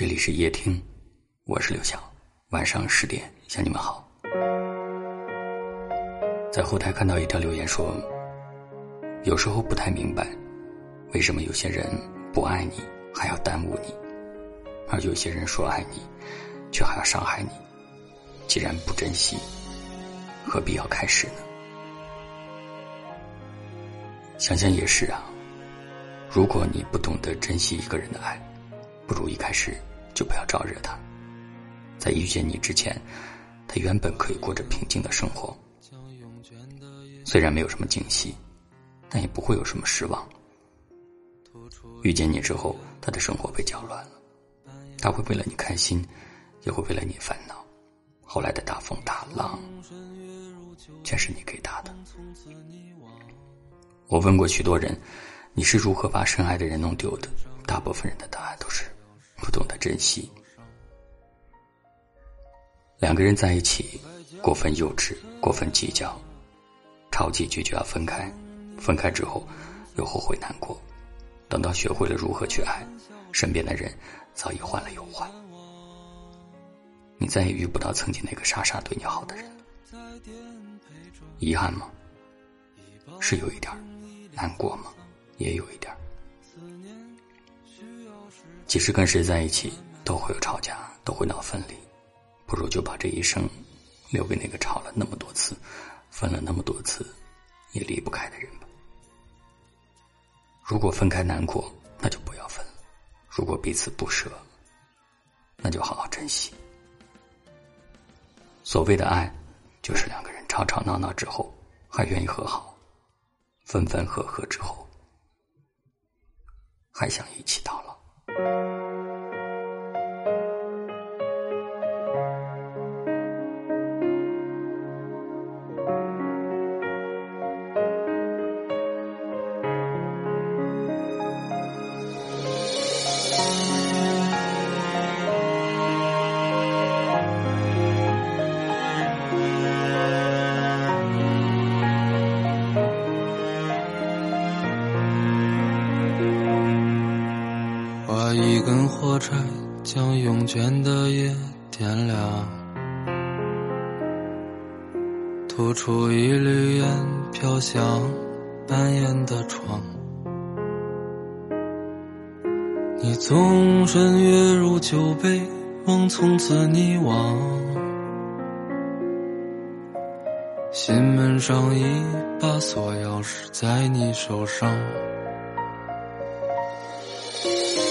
这里是夜听，我是刘晓。晚上十点向你们好。在后台看到一条留言说：“有时候不太明白，为什么有些人不爱你还要耽误你，而有些人说爱你，却还要伤害你。既然不珍惜，何必要开始呢？”想想也是啊。如果你不懂得珍惜一个人的爱，不如一开始。就不要招惹他，在遇见你之前，他原本可以过着平静的生活。虽然没有什么惊喜，但也不会有什么失望。遇见你之后，他的生活被搅乱了，他会为了你开心，也会为了你烦恼。后来的大风大浪，全是你给他的。我问过许多人，你是如何把深爱的人弄丢的？大部分人的答案都是。不懂得珍惜，两个人在一起过分幼稚、过分计较，吵几句就要分开，分开之后又后悔难过，等到学会了如何去爱，身边的人早已换了又换，你再也遇不到曾经那个傻傻对你好的人了。遗憾吗？是有一点难过吗？也有一点即使跟谁在一起，都会有吵架，都会闹分离，不如就把这一生留给那个吵了那么多次、分了那么多次也离不开的人吧。如果分开难过，那就不要分了；如果彼此不舍，那就好好珍惜。所谓的爱，就是两个人吵吵闹闹之后还愿意和好，分分合合之后还想一起到老。Thank you. 一根火柴将慵倦的夜点亮，吐出一缕烟飘向半掩的窗。你纵身跃入酒杯，梦从此溺亡。心门上一把锁钥匙在你手上。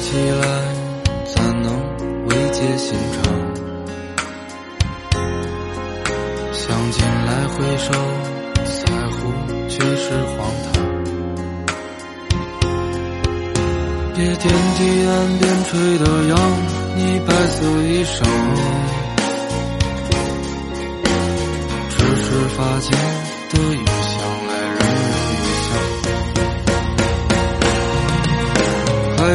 起来，怎能慰藉心肠？想起来回首，在乎却是荒唐。别天地岸边吹的扬，你白色衣裳，只是发间的雨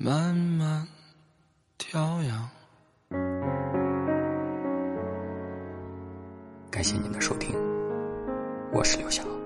慢慢调养。感谢您的收听，我是刘翔。